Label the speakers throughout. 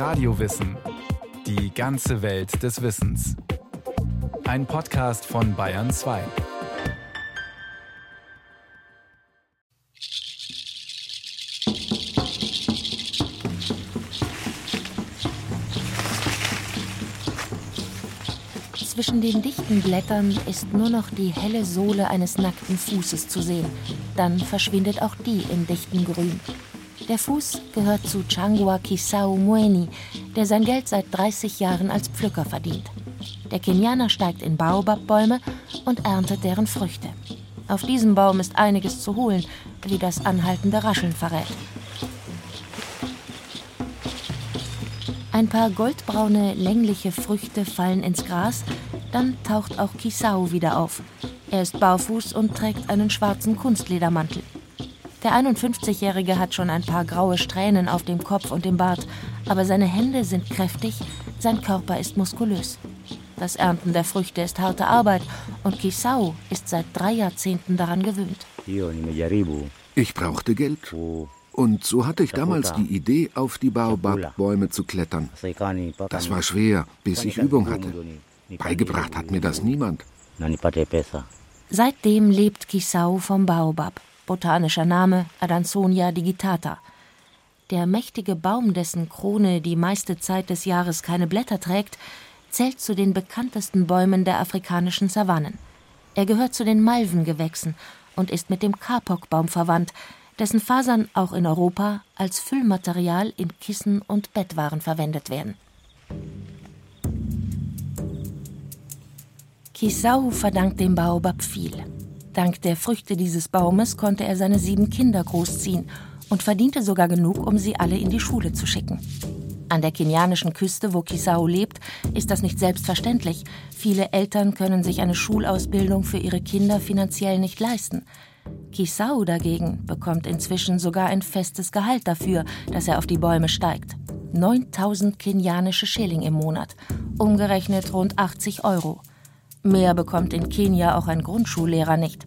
Speaker 1: Radiowissen. Die ganze Welt des Wissens. Ein Podcast von Bayern 2.
Speaker 2: Zwischen den dichten Blättern ist nur noch die helle Sohle eines nackten Fußes zu sehen. Dann verschwindet auch die im dichten Grün. Der Fuß gehört zu Changwa Kisau Mueni, der sein Geld seit 30 Jahren als Pflücker verdient. Der Kenianer steigt in Baobab-Bäume und erntet deren Früchte. Auf diesem Baum ist einiges zu holen, wie das anhaltende Rascheln verrät. Ein paar goldbraune, längliche Früchte fallen ins Gras, dann taucht auch Kisau wieder auf. Er ist barfuß und trägt einen schwarzen Kunstledermantel. Der 51-Jährige hat schon ein paar graue Strähnen auf dem Kopf und im Bart, aber seine Hände sind kräftig, sein Körper ist muskulös. Das Ernten der Früchte ist harte Arbeit und Kisau ist seit drei Jahrzehnten daran gewöhnt.
Speaker 3: Ich brauchte Geld. Und so hatte ich damals die Idee, auf die Baobab-Bäume zu klettern. Das war schwer, bis ich Übung hatte. Beigebracht hat mir das niemand.
Speaker 2: Seitdem lebt Kisau vom Baobab botanischer Name Adansonia digitata. Der mächtige Baum, dessen Krone die meiste Zeit des Jahres keine Blätter trägt, zählt zu den bekanntesten Bäumen der afrikanischen Savannen. Er gehört zu den Malvengewächsen und ist mit dem Kapokbaum verwandt, dessen Fasern auch in Europa als Füllmaterial in Kissen und Bettwaren verwendet werden. Kisau verdankt dem Baobab viel. Dank der Früchte dieses Baumes konnte er seine sieben Kinder großziehen und verdiente sogar genug, um sie alle in die Schule zu schicken. An der kenianischen Küste, wo Kisao lebt, ist das nicht selbstverständlich. Viele Eltern können sich eine Schulausbildung für ihre Kinder finanziell nicht leisten. Kisao dagegen bekommt inzwischen sogar ein festes Gehalt dafür, dass er auf die Bäume steigt. 9000 kenianische Schilling im Monat, umgerechnet rund 80 Euro. Mehr bekommt in Kenia auch ein Grundschullehrer nicht.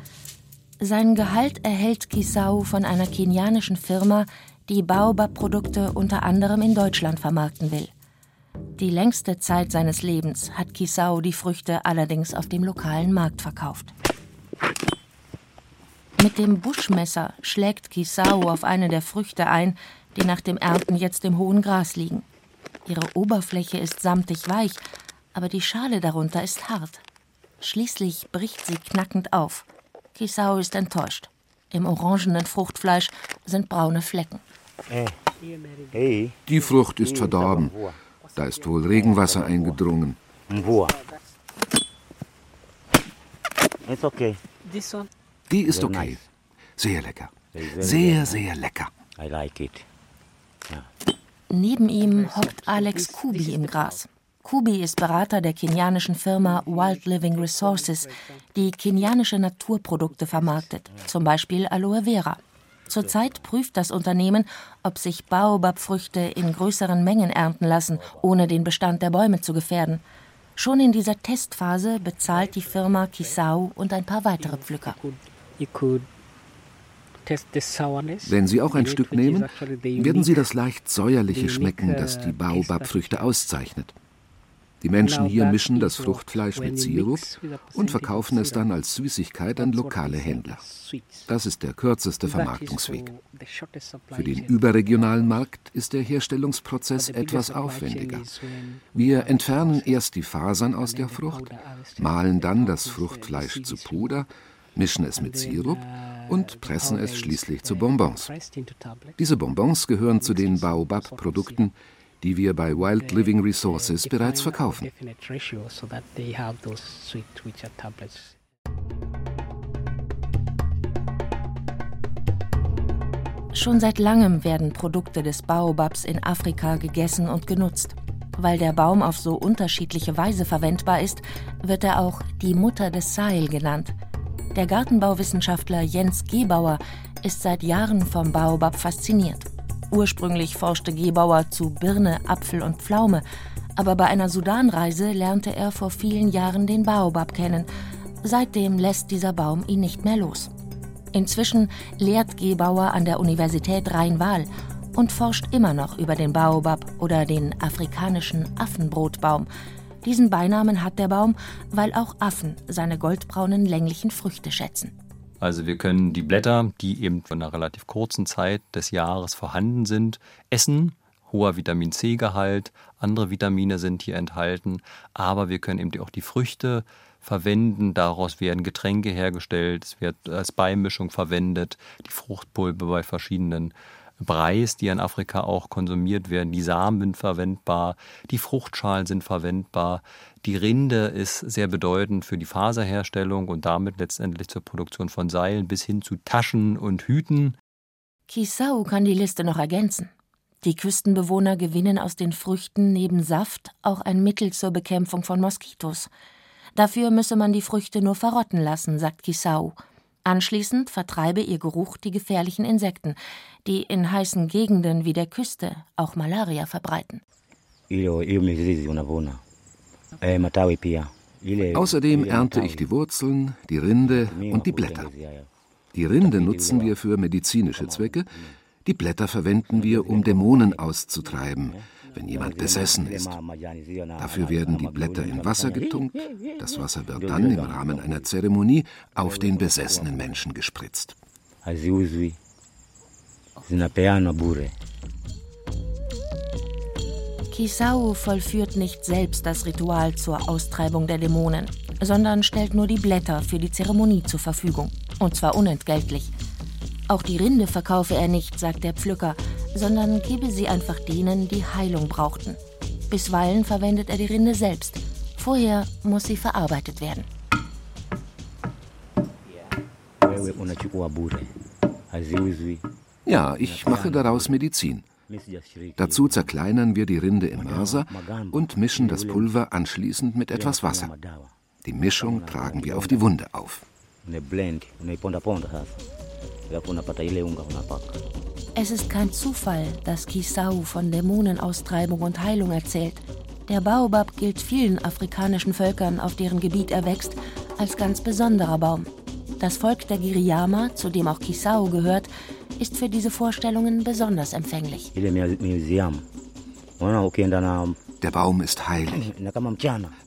Speaker 2: Sein Gehalt erhält Kisau von einer kenianischen Firma, die Baobab-Produkte unter anderem in Deutschland vermarkten will. Die längste Zeit seines Lebens hat Kisau die Früchte allerdings auf dem lokalen Markt verkauft. Mit dem Buschmesser schlägt Kisau auf eine der Früchte ein, die nach dem Ernten jetzt im hohen Gras liegen. Ihre Oberfläche ist samtig weich, aber die Schale darunter ist hart. Schließlich bricht sie knackend auf. Kisao ist enttäuscht. Im orangenen Fruchtfleisch sind braune Flecken.
Speaker 3: Die Frucht ist verdorben. Da ist wohl Regenwasser eingedrungen. Die ist okay. Sehr lecker. Sehr, sehr lecker.
Speaker 2: Neben ihm hockt Alex Kubi im Gras. Kubi ist Berater der kenianischen Firma Wild Living Resources, die kenianische Naturprodukte vermarktet, zum Beispiel Aloe Vera. Zurzeit prüft das Unternehmen, ob sich Baobab-Früchte in größeren Mengen ernten lassen, ohne den Bestand der Bäume zu gefährden. Schon in dieser Testphase bezahlt die Firma Kisau und ein paar weitere Pflücker.
Speaker 3: Wenn Sie auch ein Stück nehmen, werden Sie das leicht säuerliche schmecken, das die Baobab-Früchte auszeichnet. Die Menschen hier mischen das Fruchtfleisch mit Sirup und verkaufen es dann als Süßigkeit an lokale Händler. Das ist der kürzeste Vermarktungsweg. Für den überregionalen Markt ist der Herstellungsprozess etwas aufwendiger. Wir entfernen erst die Fasern aus der Frucht, mahlen dann das Fruchtfleisch zu Puder, mischen es mit Sirup und pressen es schließlich zu Bonbons. Diese Bonbons gehören zu den Baobab-Produkten, die wir bei Wild Living Resources bereits verkaufen.
Speaker 2: Schon seit langem werden Produkte des Baobabs in Afrika gegessen und genutzt. Weil der Baum auf so unterschiedliche Weise verwendbar ist, wird er auch die Mutter des Sahel genannt. Der Gartenbauwissenschaftler Jens Gebauer ist seit Jahren vom Baobab fasziniert. Ursprünglich forschte Gebauer zu Birne, Apfel und Pflaume, aber bei einer Sudanreise lernte er vor vielen Jahren den Baobab kennen. Seitdem lässt dieser Baum ihn nicht mehr los. Inzwischen lehrt Gebauer an der Universität Rhein-Waal und forscht immer noch über den Baobab oder den afrikanischen Affenbrotbaum. Diesen Beinamen hat der Baum, weil auch Affen seine goldbraunen länglichen Früchte schätzen.
Speaker 4: Also wir können die Blätter, die eben von einer relativ kurzen Zeit des Jahres vorhanden sind, essen. Hoher Vitamin C-Gehalt, andere Vitamine sind hier enthalten, aber wir können eben auch die Früchte verwenden. Daraus werden Getränke hergestellt, es wird als Beimischung verwendet, die Fruchtpulpe bei verschiedenen Breis, die in Afrika auch konsumiert werden. Die Samen sind verwendbar, die Fruchtschalen sind verwendbar. Die Rinde ist sehr bedeutend für die Faserherstellung und damit letztendlich zur Produktion von Seilen bis hin zu Taschen und Hüten.
Speaker 2: Kisau kann die Liste noch ergänzen. Die Küstenbewohner gewinnen aus den Früchten neben Saft auch ein Mittel zur Bekämpfung von Moskitos. Dafür müsse man die Früchte nur verrotten lassen, sagt Kisau. Anschließend vertreibe ihr Geruch die gefährlichen Insekten, die in heißen Gegenden wie der Küste auch Malaria verbreiten.
Speaker 3: Außerdem ernte ich die Wurzeln, die Rinde und die Blätter. Die Rinde nutzen wir für medizinische Zwecke, die Blätter verwenden wir, um Dämonen auszutreiben, wenn jemand besessen ist. Dafür werden die Blätter in Wasser getunkt. Das Wasser wird dann im Rahmen einer Zeremonie auf den besessenen Menschen gespritzt.
Speaker 2: Kisau vollführt nicht selbst das Ritual zur Austreibung der Dämonen, sondern stellt nur die Blätter für die Zeremonie zur Verfügung. Und zwar unentgeltlich. Auch die Rinde verkaufe er nicht, sagt der Pflücker, sondern gebe sie einfach denen, die Heilung brauchten. Bisweilen verwendet er die Rinde selbst. Vorher muss sie verarbeitet werden.
Speaker 3: Ja, ich mache daraus Medizin. Dazu zerkleinern wir die Rinde im Mörser und mischen das Pulver anschließend mit etwas Wasser. Die Mischung tragen wir auf die Wunde auf.
Speaker 2: Es ist kein Zufall, dass Kisau von Dämonenaustreibung und Heilung erzählt. Der Baobab gilt vielen afrikanischen Völkern, auf deren Gebiet er wächst, als ganz besonderer Baum. Das Volk der Giriyama, zu dem auch Kisau gehört, ist für diese Vorstellungen besonders empfänglich.
Speaker 3: Der Baum ist heilig.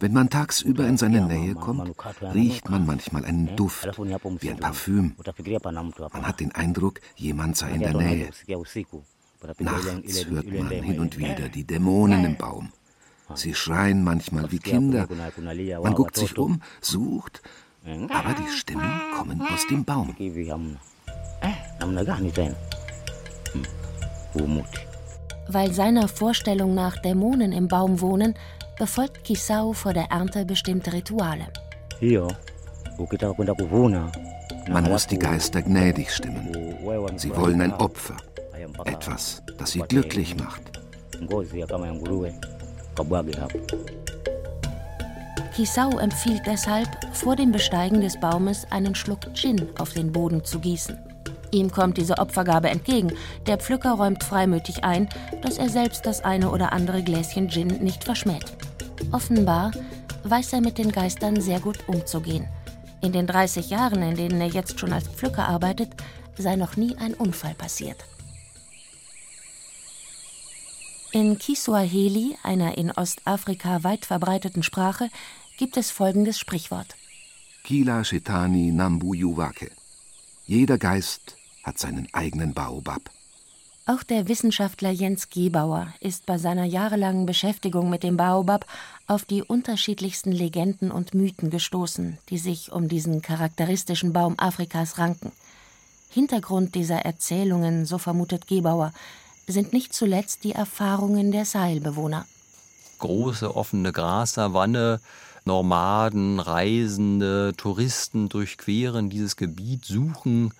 Speaker 3: Wenn man tagsüber in seine Nähe kommt, riecht man manchmal einen Duft, wie ein Parfüm. Man hat den Eindruck, jemand sei in der Nähe. Nachts hört man hin und wieder die Dämonen im Baum. Sie schreien manchmal wie Kinder. Man guckt sich um, sucht, aber die Stimmen kommen aus dem Baum.
Speaker 2: Weil seiner Vorstellung nach Dämonen im Baum wohnen, befolgt Kisau vor der Ernte bestimmte Rituale.
Speaker 3: Man muss die Geister gnädig stimmen. Sie wollen ein Opfer, etwas, das sie glücklich macht.
Speaker 2: Kisau empfiehlt deshalb, vor dem Besteigen des Baumes einen Schluck Gin auf den Boden zu gießen. Ihm kommt diese Opfergabe entgegen. Der Pflücker räumt freimütig ein, dass er selbst das eine oder andere Gläschen Gin nicht verschmäht. Offenbar weiß er mit den Geistern sehr gut umzugehen. In den 30 Jahren, in denen er jetzt schon als Pflücker arbeitet, sei noch nie ein Unfall passiert. In Kiswahili, einer in Ostafrika weit verbreiteten Sprache, gibt es folgendes Sprichwort:
Speaker 3: Kila Shetani Nambu Yuwake. Jeder Geist hat seinen eigenen Baobab.
Speaker 2: Auch der Wissenschaftler Jens Gebauer ist bei seiner jahrelangen Beschäftigung mit dem Baobab auf die unterschiedlichsten Legenden und Mythen gestoßen, die sich um diesen charakteristischen Baum Afrikas ranken. Hintergrund dieser Erzählungen, so vermutet Gebauer, sind nicht zuletzt die Erfahrungen der Sahelbewohner.
Speaker 4: Große offene Grassavanne, Nomaden, Reisende, Touristen durchqueren dieses Gebiet, suchen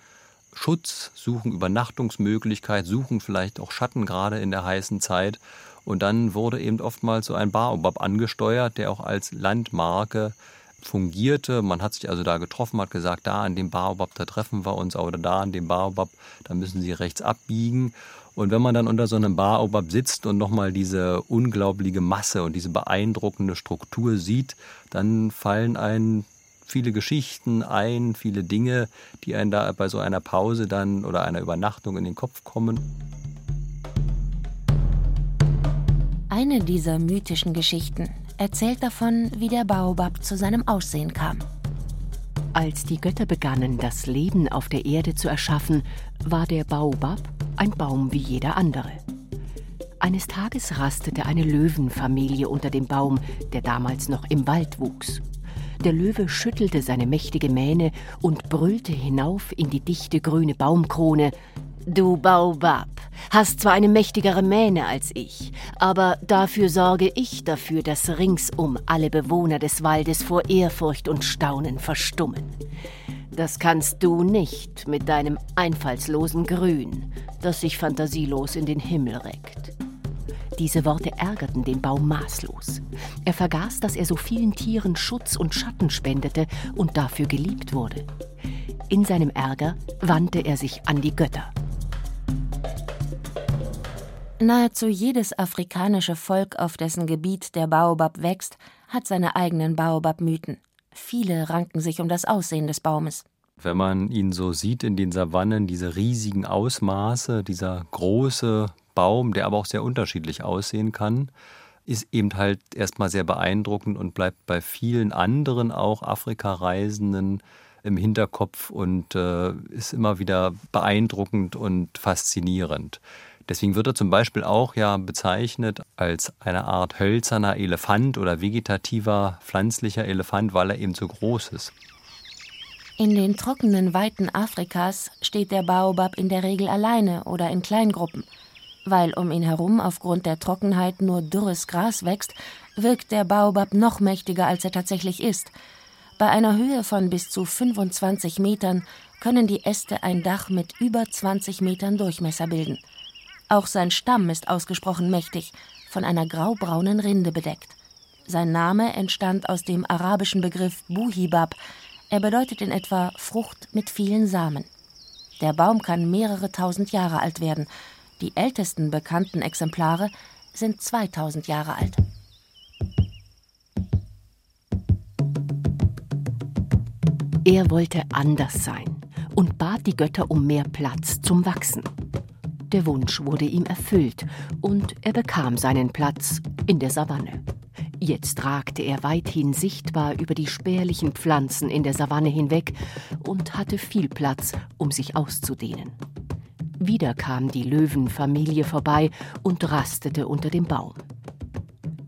Speaker 4: Schutz, suchen Übernachtungsmöglichkeit, suchen vielleicht auch Schatten gerade in der heißen Zeit. Und dann wurde eben oftmals so ein Baobab angesteuert, der auch als Landmarke fungierte. Man hat sich also da getroffen, hat gesagt, da an dem Baobab, da treffen wir uns, oder da an dem Baobab, da müssen Sie rechts abbiegen. Und wenn man dann unter so einem Baobab sitzt und nochmal diese unglaubliche Masse und diese beeindruckende Struktur sieht, dann fallen einem viele Geschichten ein, viele Dinge, die einem da bei so einer Pause dann oder einer Übernachtung in den Kopf kommen.
Speaker 2: Eine dieser mythischen Geschichten erzählt davon, wie der Baobab zu seinem Aussehen kam.
Speaker 5: Als die Götter begannen, das Leben auf der Erde zu erschaffen, war der Baobab ein Baum wie jeder andere. Eines Tages rastete eine Löwenfamilie unter dem Baum, der damals noch im Wald wuchs. Der Löwe schüttelte seine mächtige Mähne und brüllte hinauf in die dichte grüne Baumkrone Du Baobab, hast zwar eine mächtigere Mähne als ich, aber dafür sorge ich dafür, dass ringsum alle Bewohner des Waldes vor Ehrfurcht und Staunen verstummen. Das kannst du nicht mit deinem einfallslosen Grün, das sich fantasielos in den Himmel reckt. Diese Worte ärgerten den Baum maßlos. Er vergaß, dass er so vielen Tieren Schutz und Schatten spendete und dafür geliebt wurde. In seinem Ärger wandte er sich an die Götter.
Speaker 2: Nahezu jedes afrikanische Volk, auf dessen Gebiet der Baobab wächst, hat seine eigenen Baobab-Mythen. Viele ranken sich um das Aussehen des Baumes.
Speaker 4: Wenn man ihn so sieht in den Savannen, diese riesigen Ausmaße, dieser große Baum, der aber auch sehr unterschiedlich aussehen kann, ist eben halt erstmal sehr beeindruckend und bleibt bei vielen anderen auch Afrika-Reisenden im Hinterkopf und äh, ist immer wieder beeindruckend und faszinierend. Deswegen wird er zum Beispiel auch ja bezeichnet als eine Art hölzerner Elefant oder vegetativer pflanzlicher Elefant, weil er eben so groß ist.
Speaker 2: In den trockenen Weiten Afrikas steht der Baobab in der Regel alleine oder in Kleingruppen. Weil um ihn herum aufgrund der Trockenheit nur dürres Gras wächst, wirkt der Baobab noch mächtiger, als er tatsächlich ist. Bei einer Höhe von bis zu 25 Metern können die Äste ein Dach mit über 20 Metern Durchmesser bilden. Auch sein Stamm ist ausgesprochen mächtig, von einer graubraunen Rinde bedeckt. Sein Name entstand aus dem arabischen Begriff Buhibab. Er bedeutet in etwa Frucht mit vielen Samen. Der Baum kann mehrere tausend Jahre alt werden die ältesten bekannten Exemplare sind 2000 Jahre alt.
Speaker 5: Er wollte anders sein und bat die Götter um mehr Platz zum Wachsen. Der Wunsch wurde ihm erfüllt und er bekam seinen Platz in der Savanne. Jetzt ragte er weithin sichtbar über die spärlichen Pflanzen in der Savanne hinweg und hatte viel Platz, um sich auszudehnen. Wieder kam die Löwenfamilie vorbei und rastete unter dem Baum.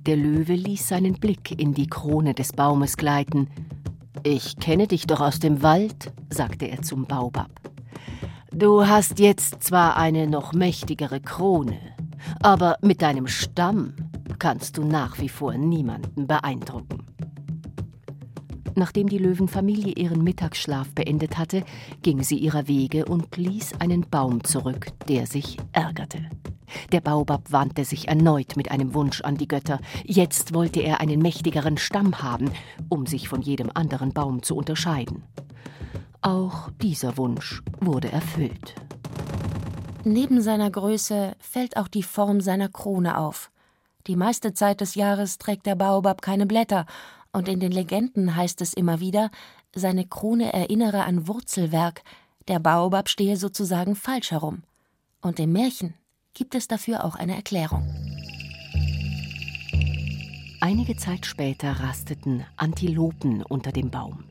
Speaker 5: Der Löwe ließ seinen Blick in die Krone des Baumes gleiten. Ich kenne dich doch aus dem Wald, sagte er zum Baobab. Du hast jetzt zwar eine noch mächtigere Krone, aber mit deinem Stamm kannst du nach wie vor niemanden beeindrucken. Nachdem die Löwenfamilie ihren Mittagsschlaf beendet hatte, ging sie ihrer Wege und ließ einen Baum zurück, der sich ärgerte. Der Baobab wandte sich erneut mit einem Wunsch an die Götter. Jetzt wollte er einen mächtigeren Stamm haben, um sich von jedem anderen Baum zu unterscheiden. Auch dieser Wunsch wurde erfüllt.
Speaker 2: Neben seiner Größe fällt auch die Form seiner Krone auf. Die meiste Zeit des Jahres trägt der Baobab keine Blätter und in den Legenden heißt es immer wieder, seine Krone erinnere an Wurzelwerk, der Baobab stehe sozusagen falsch herum. Und im Märchen gibt es dafür auch eine Erklärung.
Speaker 5: Einige Zeit später rasteten Antilopen unter dem Baum.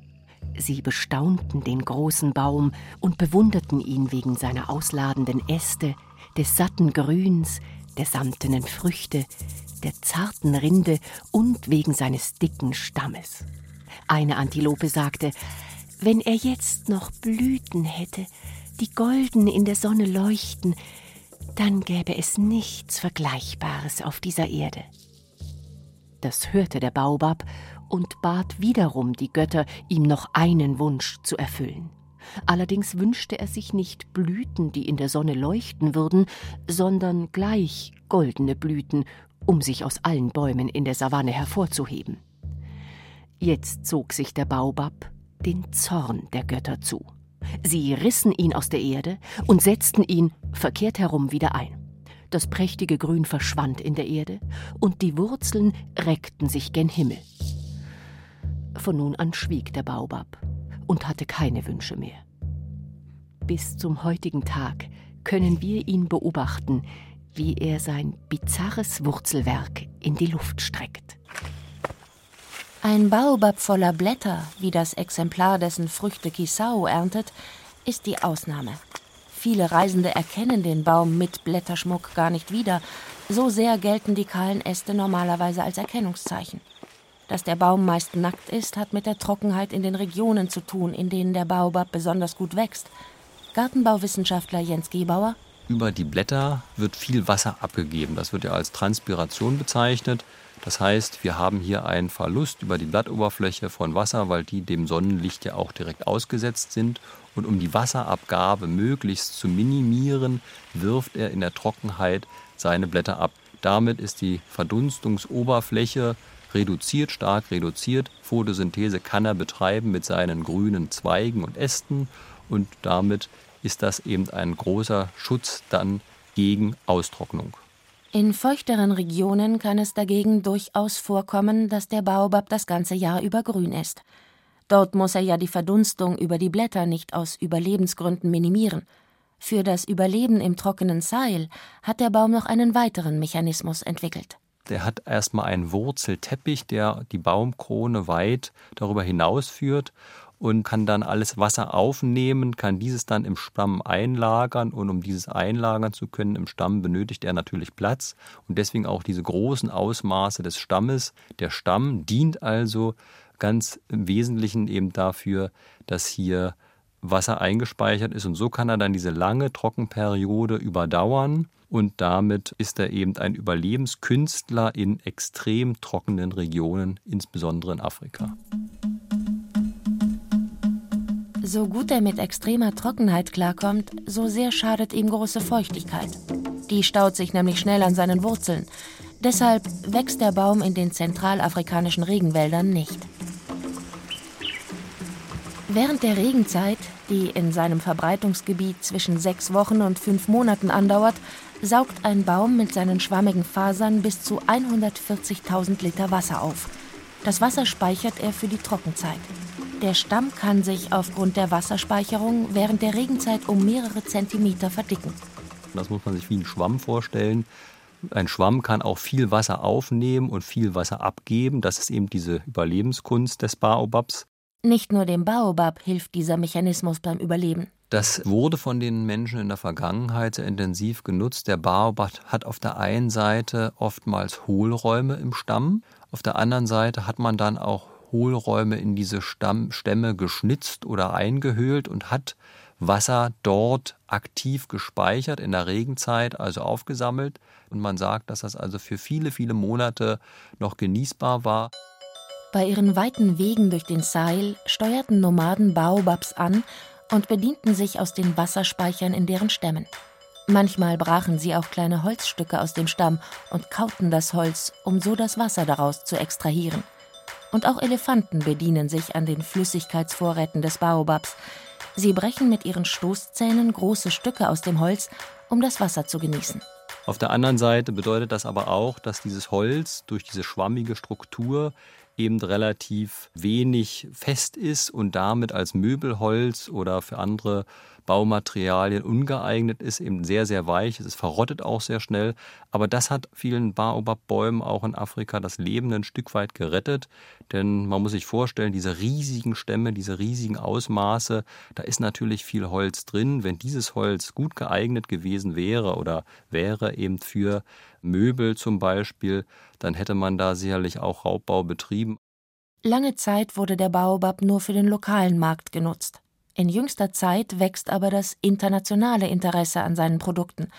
Speaker 5: Sie bestaunten den großen Baum und bewunderten ihn wegen seiner ausladenden Äste, des satten Grüns, der samtenen Früchte, der zarten Rinde und wegen seines dicken Stammes. Eine Antilope sagte, wenn er jetzt noch Blüten hätte, die golden in der Sonne leuchten, dann gäbe es nichts Vergleichbares auf dieser Erde. Das hörte der Baobab und bat wiederum die Götter, ihm noch einen Wunsch zu erfüllen. Allerdings wünschte er sich nicht Blüten, die in der Sonne leuchten würden, sondern gleich goldene Blüten um sich aus allen Bäumen in der Savanne hervorzuheben. Jetzt zog sich der Baobab den Zorn der Götter zu. Sie rissen ihn aus der Erde und setzten ihn verkehrt herum wieder ein. Das prächtige Grün verschwand in der Erde und die Wurzeln reckten sich gen Himmel. Von nun an schwieg der Baobab und hatte keine Wünsche mehr. Bis zum heutigen Tag können wir ihn beobachten, wie er sein bizarres Wurzelwerk in die Luft streckt.
Speaker 2: Ein Baobab voller Blätter, wie das Exemplar, dessen Früchte Kisao erntet, ist die Ausnahme. Viele Reisende erkennen den Baum mit Blätterschmuck gar nicht wieder. So sehr gelten die kahlen Äste normalerweise als Erkennungszeichen. Dass der Baum meist nackt ist, hat mit der Trockenheit in den Regionen zu tun, in denen der Baobab besonders gut wächst. Gartenbauwissenschaftler Jens Gebauer.
Speaker 4: Über die Blätter wird viel Wasser abgegeben. Das wird ja als Transpiration bezeichnet. Das heißt, wir haben hier einen Verlust über die Blattoberfläche von Wasser, weil die dem Sonnenlicht ja auch direkt ausgesetzt sind. Und um die Wasserabgabe möglichst zu minimieren, wirft er in der Trockenheit seine Blätter ab. Damit ist die Verdunstungsoberfläche reduziert, stark reduziert. Photosynthese kann er betreiben mit seinen grünen Zweigen und Ästen und damit ist das eben ein großer Schutz dann gegen Austrocknung.
Speaker 2: In feuchteren Regionen kann es dagegen durchaus vorkommen, dass der Baobab das ganze Jahr über grün ist. Dort muss er ja die Verdunstung über die Blätter nicht aus Überlebensgründen minimieren. Für das Überleben im trockenen Seil hat der Baum noch einen weiteren Mechanismus entwickelt.
Speaker 4: Der hat erstmal einen Wurzelteppich, der die Baumkrone weit darüber hinausführt und kann dann alles Wasser aufnehmen, kann dieses dann im Stamm einlagern und um dieses einlagern zu können im Stamm benötigt er natürlich Platz und deswegen auch diese großen Ausmaße des Stammes. Der Stamm dient also ganz im Wesentlichen eben dafür, dass hier Wasser eingespeichert ist und so kann er dann diese lange Trockenperiode überdauern und damit ist er eben ein Überlebenskünstler in extrem trockenen Regionen, insbesondere in Afrika.
Speaker 2: So gut er mit extremer Trockenheit klarkommt, so sehr schadet ihm große Feuchtigkeit. Die staut sich nämlich schnell an seinen Wurzeln. Deshalb wächst der Baum in den zentralafrikanischen Regenwäldern nicht. Während der Regenzeit, die in seinem Verbreitungsgebiet zwischen sechs Wochen und fünf Monaten andauert, saugt ein Baum mit seinen schwammigen Fasern bis zu 140.000 Liter Wasser auf. Das Wasser speichert er für die Trockenzeit. Der Stamm kann sich aufgrund der Wasserspeicherung während der Regenzeit um mehrere Zentimeter verdicken.
Speaker 4: Das muss man sich wie ein Schwamm vorstellen. Ein Schwamm kann auch viel Wasser aufnehmen und viel Wasser abgeben. Das ist eben diese Überlebenskunst des Baobabs.
Speaker 2: Nicht nur dem Baobab hilft dieser Mechanismus beim Überleben.
Speaker 4: Das wurde von den Menschen in der Vergangenheit sehr intensiv genutzt. Der Baobab hat auf der einen Seite oftmals Hohlräume im Stamm, auf der anderen Seite hat man dann auch Hohlräume in diese Stamm, Stämme geschnitzt oder eingehöhlt und hat Wasser dort aktiv gespeichert in der Regenzeit, also aufgesammelt. Und man sagt, dass das also für viele, viele Monate noch genießbar war.
Speaker 2: Bei ihren weiten Wegen durch den Seil steuerten Nomaden Baobabs an und bedienten sich aus den Wasserspeichern in deren Stämmen. Manchmal brachen sie auch kleine Holzstücke aus dem Stamm und kauten das Holz, um so das Wasser daraus zu extrahieren. Und auch Elefanten bedienen sich an den Flüssigkeitsvorräten des Baobabs. Sie brechen mit ihren Stoßzähnen große Stücke aus dem Holz, um das Wasser zu genießen.
Speaker 4: Auf der anderen Seite bedeutet das aber auch, dass dieses Holz durch diese schwammige Struktur eben relativ wenig fest ist und damit als Möbelholz oder für andere Baumaterialien ungeeignet ist, eben sehr, sehr weich. Es verrottet auch sehr schnell. Aber das hat vielen Baobab-Bäumen auch in Afrika das Leben ein Stück weit gerettet. Denn man muss sich vorstellen, diese riesigen Stämme, diese riesigen Ausmaße, da ist natürlich viel Holz drin. Wenn dieses Holz gut geeignet gewesen wäre oder wäre eben für Möbel zum Beispiel, dann hätte man da sicherlich auch Raubbau betrieben.
Speaker 2: Lange Zeit wurde der Baobab nur für den lokalen Markt genutzt. In jüngster Zeit wächst aber das internationale Interesse an seinen Produkten.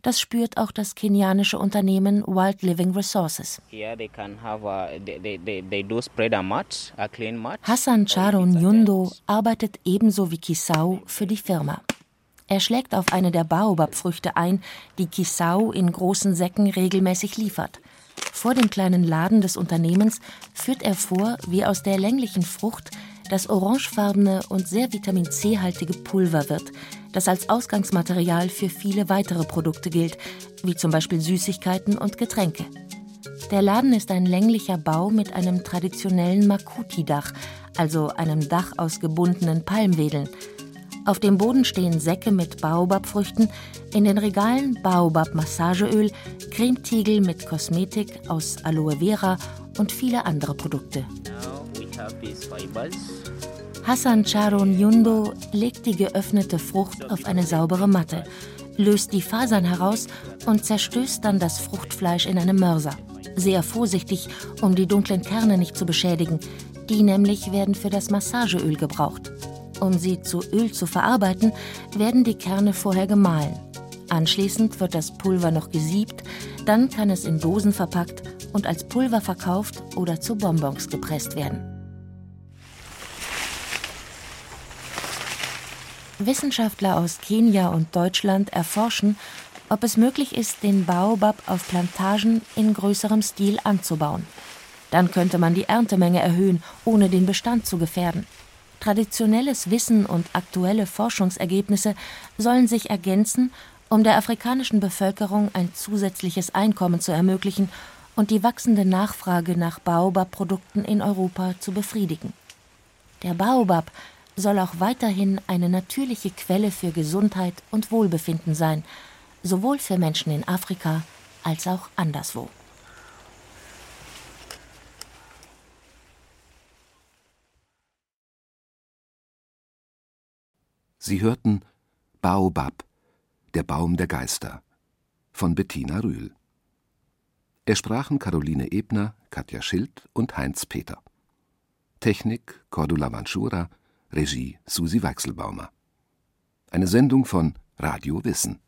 Speaker 2: Das spürt auch das kenianische Unternehmen Wild Living Resources. Hassan Charo Nyundo arbeitet ebenso wie Kisau für die Firma. Er schlägt auf eine der Baobab-Früchte ein, die Kisau in großen Säcken regelmäßig liefert. Vor dem kleinen Laden des Unternehmens führt er vor, wie aus der länglichen Frucht das orangefarbene und sehr Vitamin C-haltige Pulver wird, das als Ausgangsmaterial für viele weitere Produkte gilt, wie zum Beispiel Süßigkeiten und Getränke. Der Laden ist ein länglicher Bau mit einem traditionellen Makuti-Dach, also einem Dach aus gebundenen Palmwedeln. Auf dem Boden stehen Säcke mit Baobabfrüchten, in den Regalen Baobab-Massageöl, Cremetiegel mit Kosmetik aus Aloe Vera und viele andere Produkte. Hassan Charon Yundo legt die geöffnete Frucht auf eine saubere Matte, löst die Fasern heraus und zerstößt dann das Fruchtfleisch in einem Mörser. Sehr vorsichtig, um die dunklen Kerne nicht zu beschädigen. Die nämlich werden für das Massageöl gebraucht. Um sie zu Öl zu verarbeiten, werden die Kerne vorher gemahlen. Anschließend wird das Pulver noch gesiebt, dann kann es in Dosen verpackt und als Pulver verkauft oder zu Bonbons gepresst werden. Wissenschaftler aus Kenia und Deutschland erforschen, ob es möglich ist, den Baobab auf Plantagen in größerem Stil anzubauen. Dann könnte man die Erntemenge erhöhen, ohne den Bestand zu gefährden. Traditionelles Wissen und aktuelle Forschungsergebnisse sollen sich ergänzen, um der afrikanischen Bevölkerung ein zusätzliches Einkommen zu ermöglichen und die wachsende Nachfrage nach Baobab-Produkten in Europa zu befriedigen. Der Baobab soll auch weiterhin eine natürliche Quelle für Gesundheit und Wohlbefinden sein, sowohl für Menschen in Afrika als auch anderswo.
Speaker 3: Sie hörten Baobab, der Baum der Geister von Bettina Rühl. Es sprachen Caroline Ebner, Katja Schild und Heinz Peter. Technik Cordula Vanschura, Regie Susi Weichselbaumer. Eine Sendung von Radio Wissen.